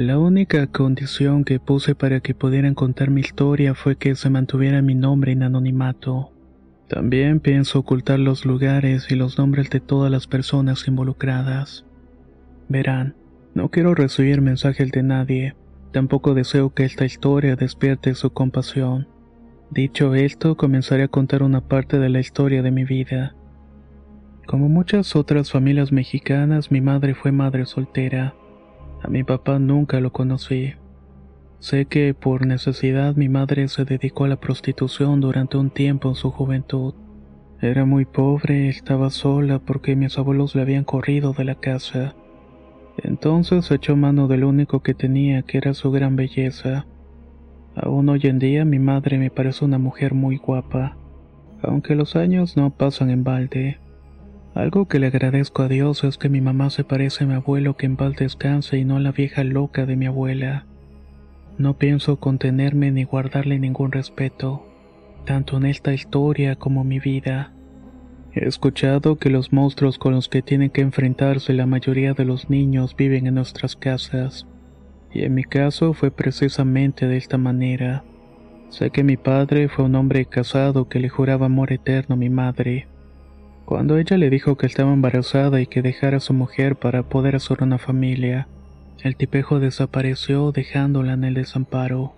La única condición que puse para que pudieran contar mi historia fue que se mantuviera mi nombre en anonimato. También pienso ocultar los lugares y los nombres de todas las personas involucradas. Verán, no quiero recibir mensajes de nadie, tampoco deseo que esta historia despierte su compasión. Dicho esto, comenzaré a contar una parte de la historia de mi vida. Como muchas otras familias mexicanas, mi madre fue madre soltera. A mi papá nunca lo conocí. Sé que por necesidad mi madre se dedicó a la prostitución durante un tiempo en su juventud. Era muy pobre, estaba sola porque mis abuelos le habían corrido de la casa. Entonces echó mano del único que tenía, que era su gran belleza. Aún hoy en día mi madre me parece una mujer muy guapa, aunque los años no pasan en balde. Algo que le agradezco a Dios es que mi mamá se parece a mi abuelo que en paz descanse y no a la vieja loca de mi abuela. No pienso contenerme ni guardarle ningún respeto, tanto en esta historia como en mi vida. He escuchado que los monstruos con los que tienen que enfrentarse la mayoría de los niños viven en nuestras casas, y en mi caso fue precisamente de esta manera. Sé que mi padre fue un hombre casado que le juraba amor eterno a mi madre cuando ella le dijo que estaba embarazada y que dejara a su mujer para poder hacer una familia, el tipejo desapareció dejándola en el desamparo.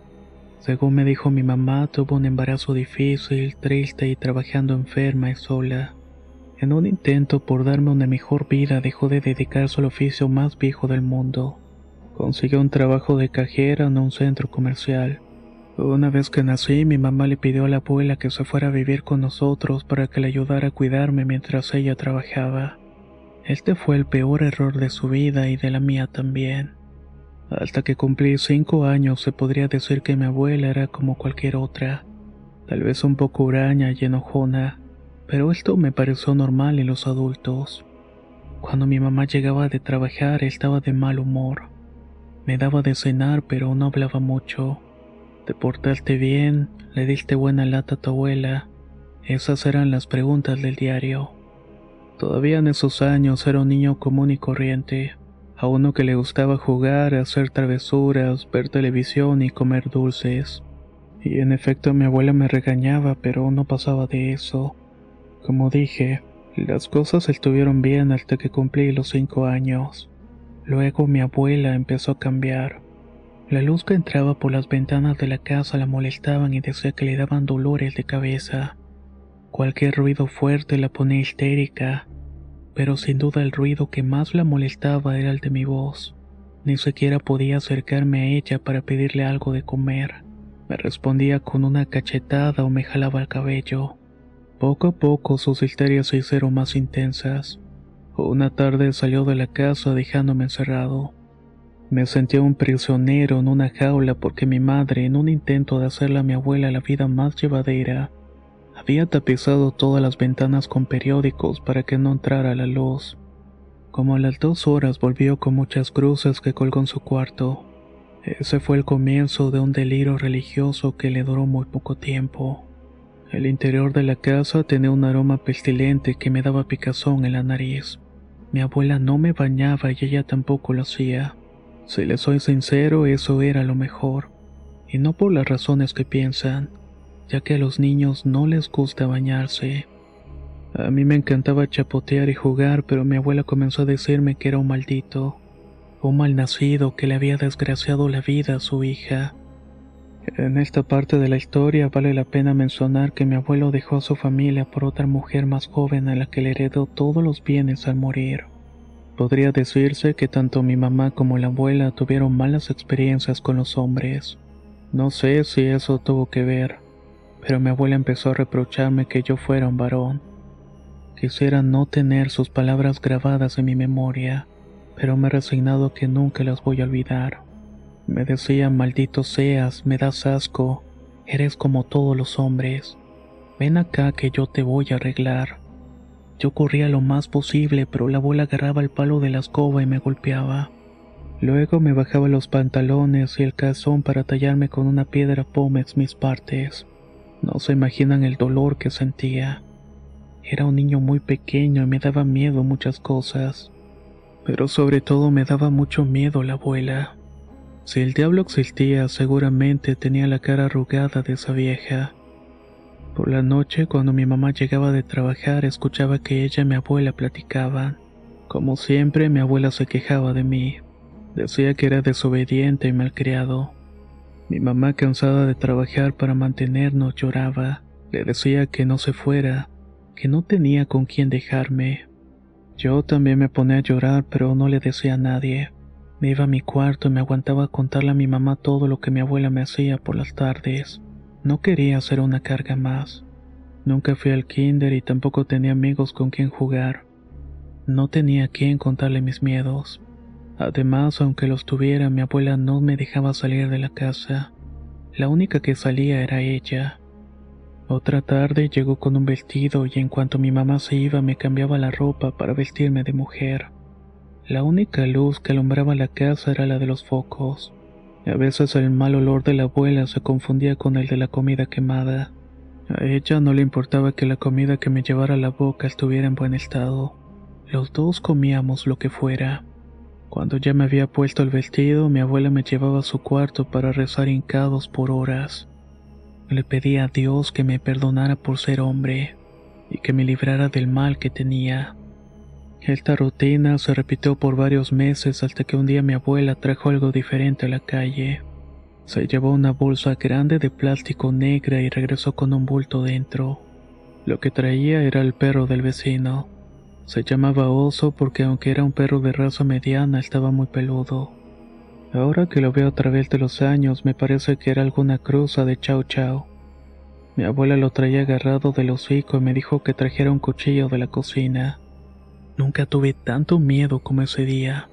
Según me dijo mi mamá, tuvo un embarazo difícil, triste y trabajando enferma y sola. En un intento por darme una mejor vida dejó de dedicarse al oficio más viejo del mundo. Consiguió un trabajo de cajera en un centro comercial. Una vez que nací, mi mamá le pidió a la abuela que se fuera a vivir con nosotros para que le ayudara a cuidarme mientras ella trabajaba. Este fue el peor error de su vida y de la mía también. Hasta que cumplí cinco años se podría decir que mi abuela era como cualquier otra, tal vez un poco huraña y enojona, pero esto me pareció normal en los adultos. Cuando mi mamá llegaba de trabajar estaba de mal humor. Me daba de cenar pero no hablaba mucho. ¿Te portaste bien? ¿Le diste buena lata a tu abuela? Esas eran las preguntas del diario. Todavía en esos años era un niño común y corriente, a uno que le gustaba jugar, hacer travesuras, ver televisión y comer dulces. Y en efecto mi abuela me regañaba, pero no pasaba de eso. Como dije, las cosas estuvieron bien hasta que cumplí los cinco años. Luego mi abuela empezó a cambiar. La luz que entraba por las ventanas de la casa la molestaban y decía que le daban dolores de cabeza. Cualquier ruido fuerte la ponía histérica, pero sin duda el ruido que más la molestaba era el de mi voz. Ni siquiera podía acercarme a ella para pedirle algo de comer. Me respondía con una cachetada o me jalaba el cabello. Poco a poco sus histerias se hicieron más intensas. Una tarde salió de la casa dejándome encerrado. Me sentía un prisionero en una jaula porque mi madre, en un intento de hacerle a mi abuela la vida más llevadera, había tapizado todas las ventanas con periódicos para que no entrara la luz. Como a las dos horas volvió con muchas cruces que colgó en su cuarto. Ese fue el comienzo de un delirio religioso que le duró muy poco tiempo. El interior de la casa tenía un aroma pestilente que me daba picazón en la nariz. Mi abuela no me bañaba y ella tampoco lo hacía. Si les soy sincero, eso era lo mejor, y no por las razones que piensan, ya que a los niños no les gusta bañarse. A mí me encantaba chapotear y jugar, pero mi abuela comenzó a decirme que era un maldito, un malnacido que le había desgraciado la vida a su hija. En esta parte de la historia vale la pena mencionar que mi abuelo dejó a su familia por otra mujer más joven a la que le heredó todos los bienes al morir. Podría decirse que tanto mi mamá como la abuela tuvieron malas experiencias con los hombres. No sé si eso tuvo que ver, pero mi abuela empezó a reprocharme que yo fuera un varón. Quisiera no tener sus palabras grabadas en mi memoria, pero me he resignado que nunca las voy a olvidar. Me decía, maldito seas, me das asco, Eres como todos los hombres. Ven acá que yo te voy a arreglar. Yo corría lo más posible, pero la abuela agarraba el palo de la escoba y me golpeaba. Luego me bajaba los pantalones y el calzón para tallarme con una piedra pómez mis partes. No se imaginan el dolor que sentía. Era un niño muy pequeño y me daba miedo muchas cosas. Pero sobre todo me daba mucho miedo la abuela. Si el diablo existía, seguramente tenía la cara arrugada de esa vieja. Por la noche, cuando mi mamá llegaba de trabajar, escuchaba que ella y mi abuela platicaban. Como siempre, mi abuela se quejaba de mí. Decía que era desobediente y malcriado. Mi mamá, cansada de trabajar para mantenernos, lloraba. Le decía que no se fuera, que no tenía con quién dejarme. Yo también me ponía a llorar, pero no le decía a nadie. Me iba a mi cuarto y me aguantaba a contarle a mi mamá todo lo que mi abuela me hacía por las tardes. No quería ser una carga más. Nunca fui al kinder y tampoco tenía amigos con quien jugar. No tenía quien contarle mis miedos. Además, aunque los tuviera, mi abuela no me dejaba salir de la casa. La única que salía era ella. Otra tarde llegó con un vestido y en cuanto mi mamá se iba me cambiaba la ropa para vestirme de mujer. La única luz que alumbraba la casa era la de los focos. A veces el mal olor de la abuela se confundía con el de la comida quemada. A ella no le importaba que la comida que me llevara a la boca estuviera en buen estado. Los dos comíamos lo que fuera. Cuando ya me había puesto el vestido, mi abuela me llevaba a su cuarto para rezar hincados por horas. Le pedía a Dios que me perdonara por ser hombre y que me librara del mal que tenía. Esta rutina se repitió por varios meses hasta que un día mi abuela trajo algo diferente a la calle. Se llevó una bolsa grande de plástico negra y regresó con un bulto dentro. Lo que traía era el perro del vecino. Se llamaba Oso porque aunque era un perro de raza mediana estaba muy peludo. Ahora que lo veo a través de los años me parece que era alguna cruza de Chao Chao. Mi abuela lo traía agarrado del hocico y me dijo que trajera un cuchillo de la cocina. Nunca tuve tanto miedo como ese día.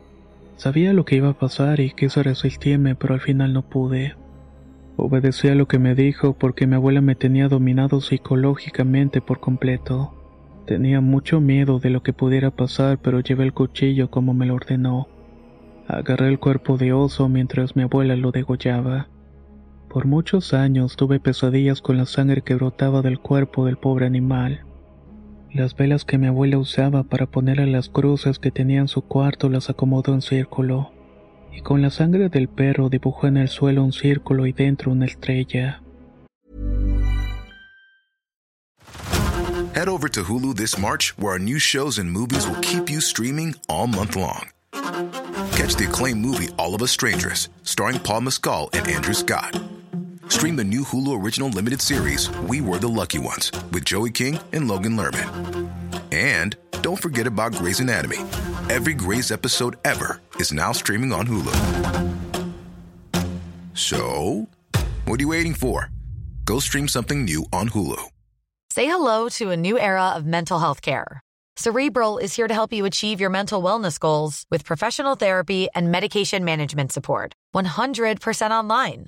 Sabía lo que iba a pasar y quise resistirme, pero al final no pude. Obedecí a lo que me dijo porque mi abuela me tenía dominado psicológicamente por completo. Tenía mucho miedo de lo que pudiera pasar, pero llevé el cuchillo como me lo ordenó. Agarré el cuerpo de oso mientras mi abuela lo degollaba. Por muchos años tuve pesadillas con la sangre que brotaba del cuerpo del pobre animal. Las velas que mi abuela usaba para poner a las cruces que tenía en su cuarto las acomodó en círculo, y con la sangre del perro dibujó en el suelo un círculo y dentro una estrella. Head over to Hulu this March, where our new shows and movies will keep you streaming all month long. Catch the acclaimed movie All of Us Strangers, starring Paul Mescal and Andrew Scott. Stream the new Hulu original limited series We Were the Lucky Ones with Joey King and Logan Lerman. And don't forget about Grey's Anatomy. Every Grey's episode ever is now streaming on Hulu. So, what are you waiting for? Go stream something new on Hulu. Say hello to a new era of mental health care. Cerebral is here to help you achieve your mental wellness goals with professional therapy and medication management support. 100% online.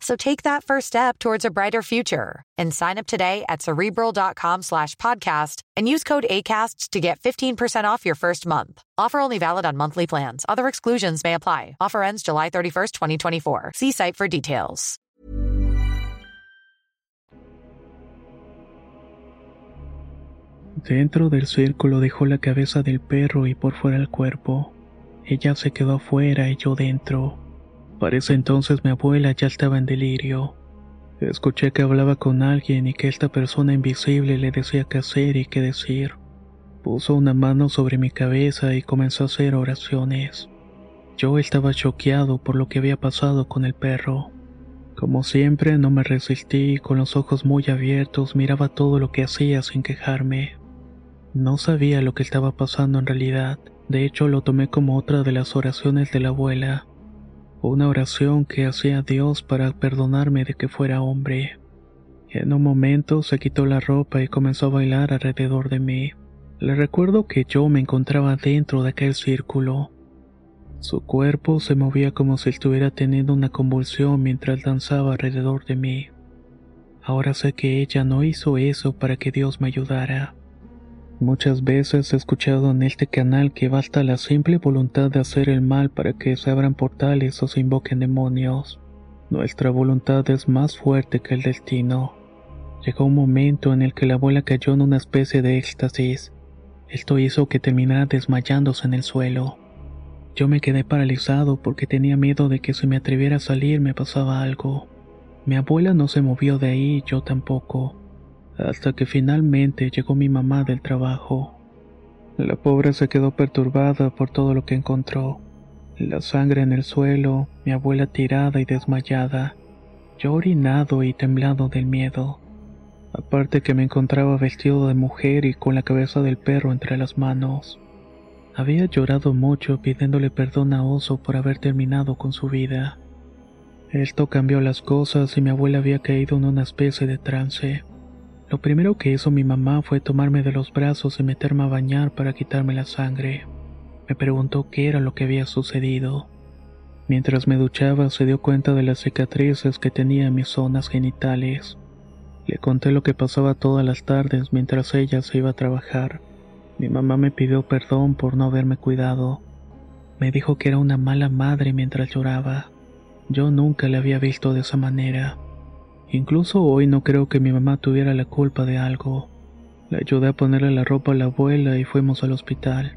So take that first step towards a brighter future and sign up today at cerebral.com slash podcast and use code ACasts to get 15% off your first month. Offer only valid on monthly plans. Other exclusions may apply. Offer ends July 31st, 2024. See site for details. Dentro del círculo dejó la cabeza del perro y por fuera el cuerpo. Ella se quedó fuera y yo dentro. Para ese entonces mi abuela ya estaba en delirio. Escuché que hablaba con alguien y que esta persona invisible le decía qué hacer y qué decir. Puso una mano sobre mi cabeza y comenzó a hacer oraciones. Yo estaba choqueado por lo que había pasado con el perro. Como siempre, no me resistí y con los ojos muy abiertos miraba todo lo que hacía sin quejarme. No sabía lo que estaba pasando en realidad, de hecho lo tomé como otra de las oraciones de la abuela, una oración que hacía Dios para perdonarme de que fuera hombre. En un momento se quitó la ropa y comenzó a bailar alrededor de mí. Le recuerdo que yo me encontraba dentro de aquel círculo. Su cuerpo se movía como si estuviera teniendo una convulsión mientras danzaba alrededor de mí. Ahora sé que ella no hizo eso para que Dios me ayudara. Muchas veces he escuchado en este canal que basta la simple voluntad de hacer el mal para que se abran portales o se invoquen demonios. Nuestra voluntad es más fuerte que el destino. Llegó un momento en el que la abuela cayó en una especie de éxtasis. Esto hizo que terminara desmayándose en el suelo. Yo me quedé paralizado porque tenía miedo de que si me atreviera a salir me pasaba algo. Mi abuela no se movió de ahí yo tampoco, hasta que finalmente llegó mi mamá del trabajo. La pobre se quedó perturbada por todo lo que encontró. La sangre en el suelo, mi abuela tirada y desmayada, yo orinado y temblado del miedo. Aparte que me encontraba vestido de mujer y con la cabeza del perro entre las manos. Había llorado mucho pidiéndole perdón a Oso por haber terminado con su vida. Esto cambió las cosas y mi abuela había caído en una especie de trance. Lo primero que hizo mi mamá fue tomarme de los brazos y meterme a bañar para quitarme la sangre. Me preguntó qué era lo que había sucedido. Mientras me duchaba se dio cuenta de las cicatrices que tenía en mis zonas genitales. Le conté lo que pasaba todas las tardes mientras ella se iba a trabajar. Mi mamá me pidió perdón por no haberme cuidado. Me dijo que era una mala madre mientras lloraba. Yo nunca la había visto de esa manera. Incluso hoy no creo que mi mamá tuviera la culpa de algo. La ayudé a ponerle la ropa a la abuela y fuimos al hospital.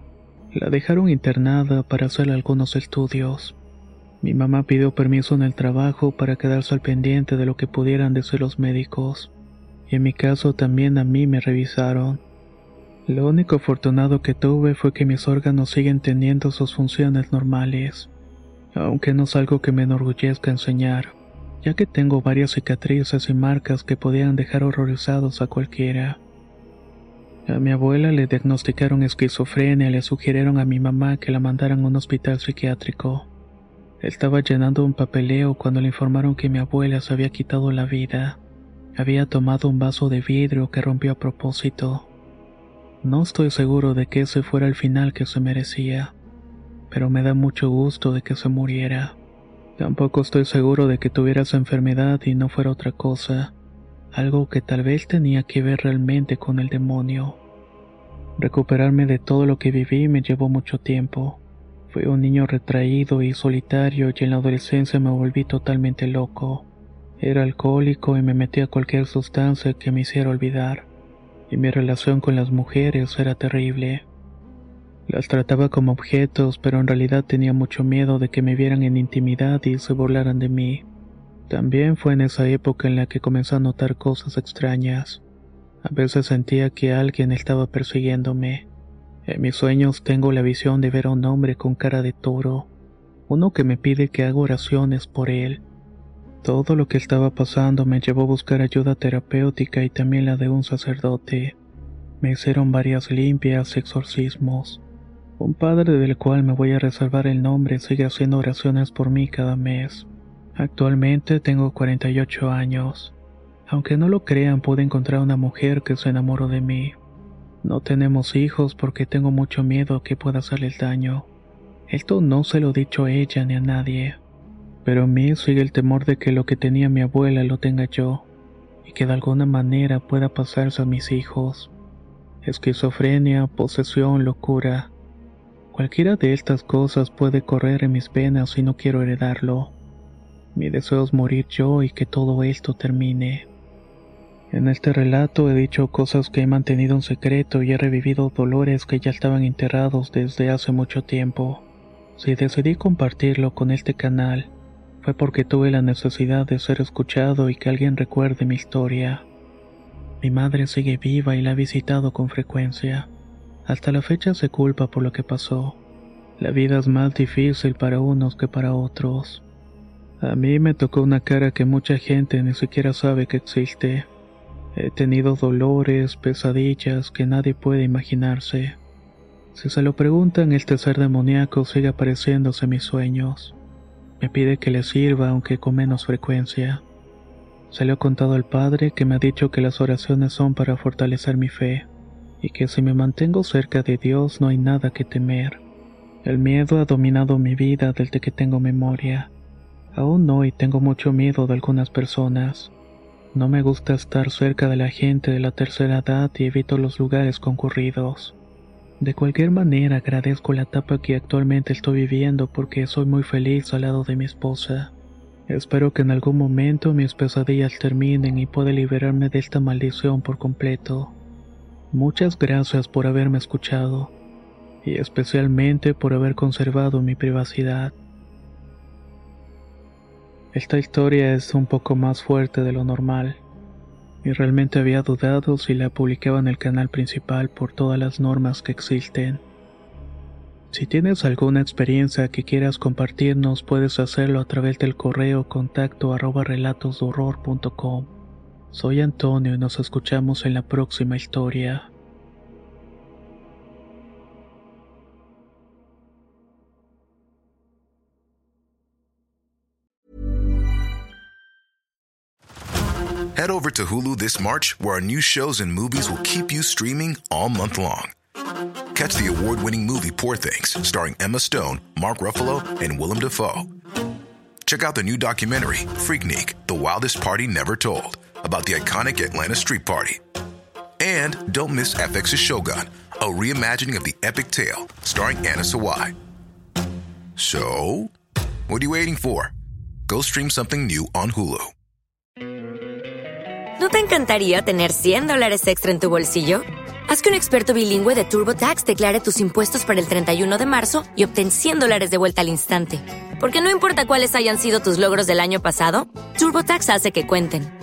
La dejaron internada para hacer algunos estudios. Mi mamá pidió permiso en el trabajo para quedarse al pendiente de lo que pudieran decir los médicos. Y en mi caso también a mí me revisaron. Lo único afortunado que tuve fue que mis órganos siguen teniendo sus funciones normales, aunque no es algo que me enorgullezca enseñar, ya que tengo varias cicatrices y marcas que podían dejar horrorizados a cualquiera. A mi abuela le diagnosticaron esquizofrenia y le sugirieron a mi mamá que la mandaran a un hospital psiquiátrico. Estaba llenando un papeleo cuando le informaron que mi abuela se había quitado la vida. Había tomado un vaso de vidrio que rompió a propósito. No estoy seguro de que ese fuera el final que se merecía, pero me da mucho gusto de que se muriera. Tampoco estoy seguro de que tuviera esa enfermedad y no fuera otra cosa, algo que tal vez tenía que ver realmente con el demonio. Recuperarme de todo lo que viví me llevó mucho tiempo. Fui un niño retraído y solitario y en la adolescencia me volví totalmente loco. Era alcohólico y me metí a cualquier sustancia que me hiciera olvidar y mi relación con las mujeres era terrible. Las trataba como objetos, pero en realidad tenía mucho miedo de que me vieran en intimidad y se burlaran de mí. También fue en esa época en la que comencé a notar cosas extrañas. A veces sentía que alguien estaba persiguiéndome. En mis sueños tengo la visión de ver a un hombre con cara de toro, uno que me pide que haga oraciones por él. Todo lo que estaba pasando me llevó a buscar ayuda terapéutica y también la de un sacerdote. Me hicieron varias limpias y exorcismos. Un padre del cual me voy a reservar el nombre sigue haciendo oraciones por mí cada mes. Actualmente tengo 48 años. Aunque no lo crean, pude encontrar una mujer que se enamoró de mí. No tenemos hijos porque tengo mucho miedo que pueda hacerles daño. Esto no se lo he dicho a ella ni a nadie pero en mí sigue el temor de que lo que tenía mi abuela lo tenga yo, y que de alguna manera pueda pasarse a mis hijos. Esquizofrenia, posesión, locura. Cualquiera de estas cosas puede correr en mis venas y no quiero heredarlo. Mi deseo es morir yo y que todo esto termine. En este relato he dicho cosas que he mantenido en secreto y he revivido dolores que ya estaban enterrados desde hace mucho tiempo. Si decidí compartirlo con este canal, fue porque tuve la necesidad de ser escuchado y que alguien recuerde mi historia. Mi madre sigue viva y la ha visitado con frecuencia. Hasta la fecha se culpa por lo que pasó. La vida es más difícil para unos que para otros. A mí me tocó una cara que mucha gente ni siquiera sabe que existe. He tenido dolores, pesadillas que nadie puede imaginarse. Si se lo preguntan, este ser demoníaco sigue apareciéndose en mis sueños. Me pide que le sirva, aunque con menos frecuencia. Se lo he contado al padre que me ha dicho que las oraciones son para fortalecer mi fe, y que si me mantengo cerca de Dios no hay nada que temer. El miedo ha dominado mi vida desde que tengo memoria. Aún hoy tengo mucho miedo de algunas personas. No me gusta estar cerca de la gente de la tercera edad y evito los lugares concurridos. De cualquier manera agradezco la etapa que actualmente estoy viviendo porque soy muy feliz al lado de mi esposa. Espero que en algún momento mis pesadillas terminen y pueda liberarme de esta maldición por completo. Muchas gracias por haberme escuchado y especialmente por haber conservado mi privacidad. Esta historia es un poco más fuerte de lo normal, y realmente había dudado si la publicaba en el canal principal por todas las normas que existen. Si tienes alguna experiencia que quieras compartirnos, puedes hacerlo a través del correo contacto arroba. Soy Antonio nos escuchamos en la próxima historia. Head over to Hulu this March, where our new shows and movies will keep you streaming all month long. Catch the award winning movie Poor Things, starring Emma Stone, Mark Ruffalo, and Willem Dafoe. Check out the new documentary, Freaknik The Wildest Party Never Told, about the iconic Atlanta Street Party. And don't miss FX's Shogun, a reimagining of the epic tale, starring Anna Sawai. So, what are you waiting for? Go stream something new on Hulu. ¿No te encantaría tener 100 dólares extra en tu bolsillo? Haz que un experto bilingüe de TurboTax declare tus impuestos para el 31 de marzo y obtén 100 dólares de vuelta al instante. Porque no importa cuáles hayan sido tus logros del año pasado, TurboTax hace que cuenten.